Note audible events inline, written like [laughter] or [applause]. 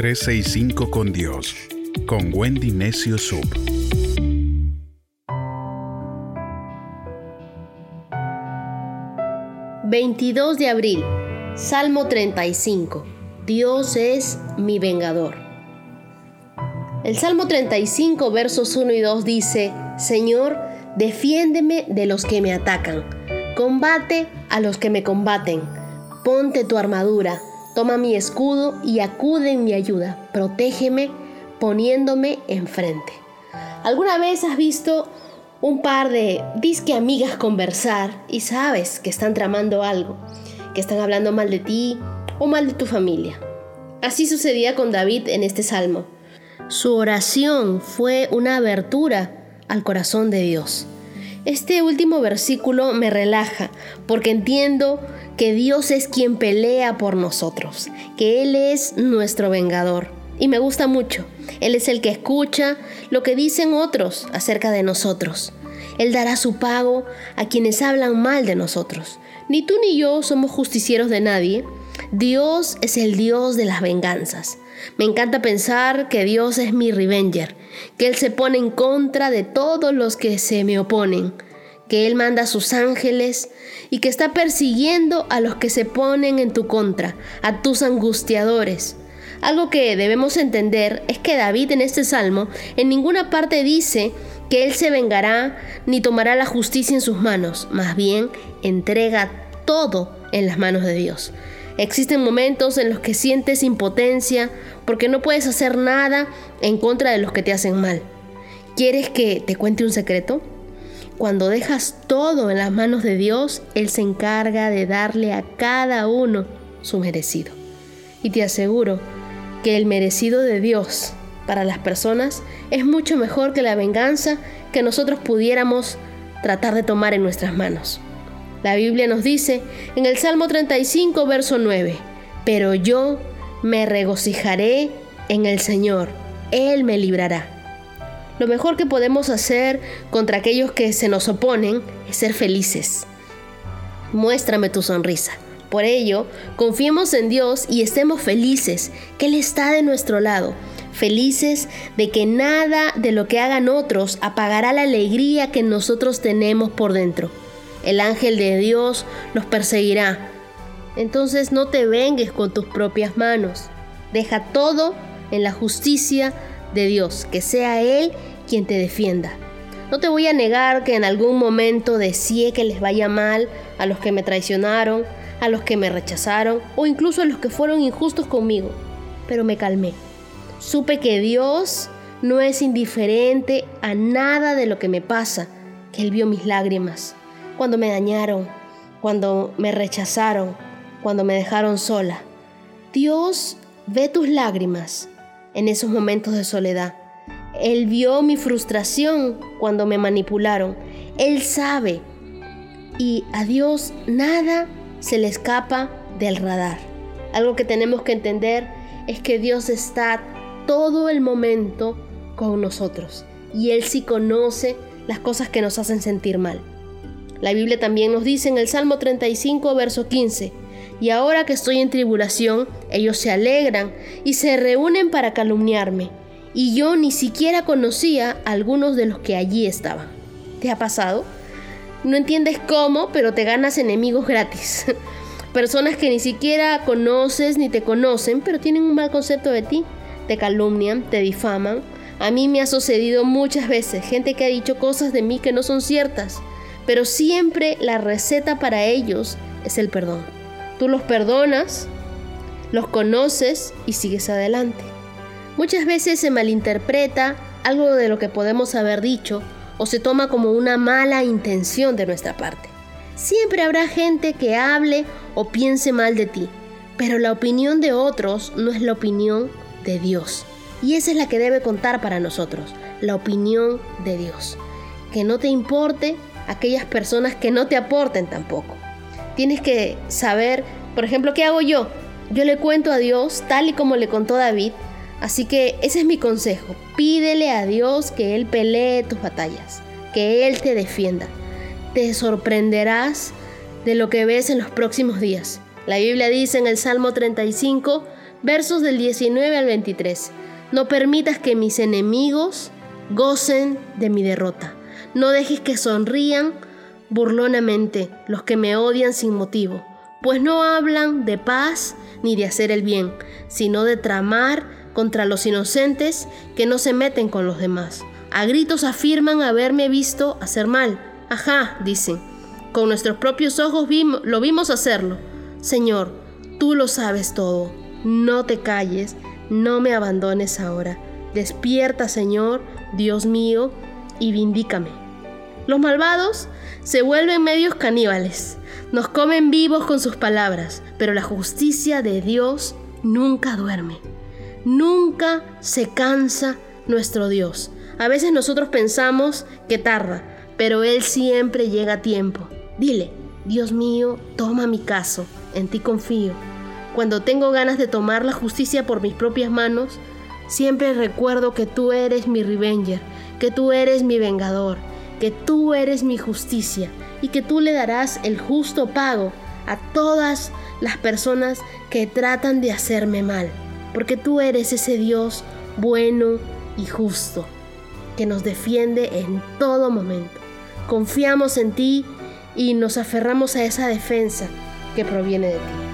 365 con Dios, con Wendy Necio Sub. ...22 de abril... ...Salmo 35... ...Dios es mi vengador... El Salmo 35 versos 1 y 2 dice... ...Señor, defiéndeme de los que me atacan... ...combate a los que me combaten... ...ponte tu armadura Toma mi escudo y acude en mi ayuda. Protégeme poniéndome enfrente. ¿Alguna vez has visto un par de disque amigas conversar y sabes que están tramando algo, que están hablando mal de ti o mal de tu familia? Así sucedía con David en este salmo. Su oración fue una abertura al corazón de Dios. Este último versículo me relaja porque entiendo que Dios es quien pelea por nosotros, que Él es nuestro vengador. Y me gusta mucho. Él es el que escucha lo que dicen otros acerca de nosotros. Él dará su pago a quienes hablan mal de nosotros. Ni tú ni yo somos justicieros de nadie. Dios es el Dios de las venganzas. Me encanta pensar que Dios es mi revenger, que Él se pone en contra de todos los que se me oponen que Él manda a sus ángeles y que está persiguiendo a los que se ponen en tu contra, a tus angustiadores. Algo que debemos entender es que David en este salmo en ninguna parte dice que Él se vengará ni tomará la justicia en sus manos, más bien entrega todo en las manos de Dios. Existen momentos en los que sientes impotencia porque no puedes hacer nada en contra de los que te hacen mal. ¿Quieres que te cuente un secreto? Cuando dejas todo en las manos de Dios, Él se encarga de darle a cada uno su merecido. Y te aseguro que el merecido de Dios para las personas es mucho mejor que la venganza que nosotros pudiéramos tratar de tomar en nuestras manos. La Biblia nos dice en el Salmo 35, verso 9, pero yo me regocijaré en el Señor, Él me librará. Lo mejor que podemos hacer contra aquellos que se nos oponen es ser felices. Muéstrame tu sonrisa. Por ello, confiemos en Dios y estemos felices, que Él está de nuestro lado, felices de que nada de lo que hagan otros apagará la alegría que nosotros tenemos por dentro. El ángel de Dios nos perseguirá. Entonces no te vengues con tus propias manos. Deja todo en la justicia de Dios, que sea Él quien te defienda. No te voy a negar que en algún momento deseé que les vaya mal a los que me traicionaron, a los que me rechazaron o incluso a los que fueron injustos conmigo, pero me calmé. Supe que Dios no es indiferente a nada de lo que me pasa, que Él vio mis lágrimas, cuando me dañaron, cuando me rechazaron, cuando me dejaron sola. Dios ve tus lágrimas en esos momentos de soledad. Él vio mi frustración cuando me manipularon. Él sabe. Y a Dios nada se le escapa del radar. Algo que tenemos que entender es que Dios está todo el momento con nosotros. Y Él sí conoce las cosas que nos hacen sentir mal. La Biblia también nos dice en el Salmo 35, verso 15, y ahora que estoy en tribulación, ellos se alegran y se reúnen para calumniarme. Y yo ni siquiera conocía a algunos de los que allí estaban. ¿Te ha pasado? No entiendes cómo, pero te ganas enemigos gratis. [laughs] Personas que ni siquiera conoces ni te conocen, pero tienen un mal concepto de ti. Te calumnian, te difaman. A mí me ha sucedido muchas veces gente que ha dicho cosas de mí que no son ciertas, pero siempre la receta para ellos es el perdón. Tú los perdonas, los conoces y sigues adelante. Muchas veces se malinterpreta algo de lo que podemos haber dicho o se toma como una mala intención de nuestra parte. Siempre habrá gente que hable o piense mal de ti, pero la opinión de otros no es la opinión de Dios. Y esa es la que debe contar para nosotros, la opinión de Dios. Que no te importe aquellas personas que no te aporten tampoco. Tienes que saber, por ejemplo, ¿qué hago yo? Yo le cuento a Dios tal y como le contó David. Así que ese es mi consejo. Pídele a Dios que Él pelee tus batallas, que Él te defienda. Te sorprenderás de lo que ves en los próximos días. La Biblia dice en el Salmo 35, versos del 19 al 23, no permitas que mis enemigos gocen de mi derrota. No dejes que sonrían burlonamente los que me odian sin motivo, pues no hablan de paz ni de hacer el bien, sino de tramar contra los inocentes que no se meten con los demás. A gritos afirman haberme visto hacer mal. Ajá, dicen, con nuestros propios ojos lo vimos hacerlo. Señor, tú lo sabes todo. No te calles, no me abandones ahora. Despierta, Señor, Dios mío, y vindícame. Los malvados se vuelven medios caníbales, nos comen vivos con sus palabras, pero la justicia de Dios nunca duerme, nunca se cansa nuestro Dios. A veces nosotros pensamos que tarda, pero Él siempre llega a tiempo. Dile, Dios mío, toma mi caso, en ti confío. Cuando tengo ganas de tomar la justicia por mis propias manos, siempre recuerdo que tú eres mi revenger, que tú eres mi vengador, que tú eres mi justicia y que tú le darás el justo pago a todas las personas que tratan de hacerme mal, porque tú eres ese Dios bueno y justo que nos defiende en todo momento. Confiamos en ti y nos aferramos a esa defensa que proviene de ti.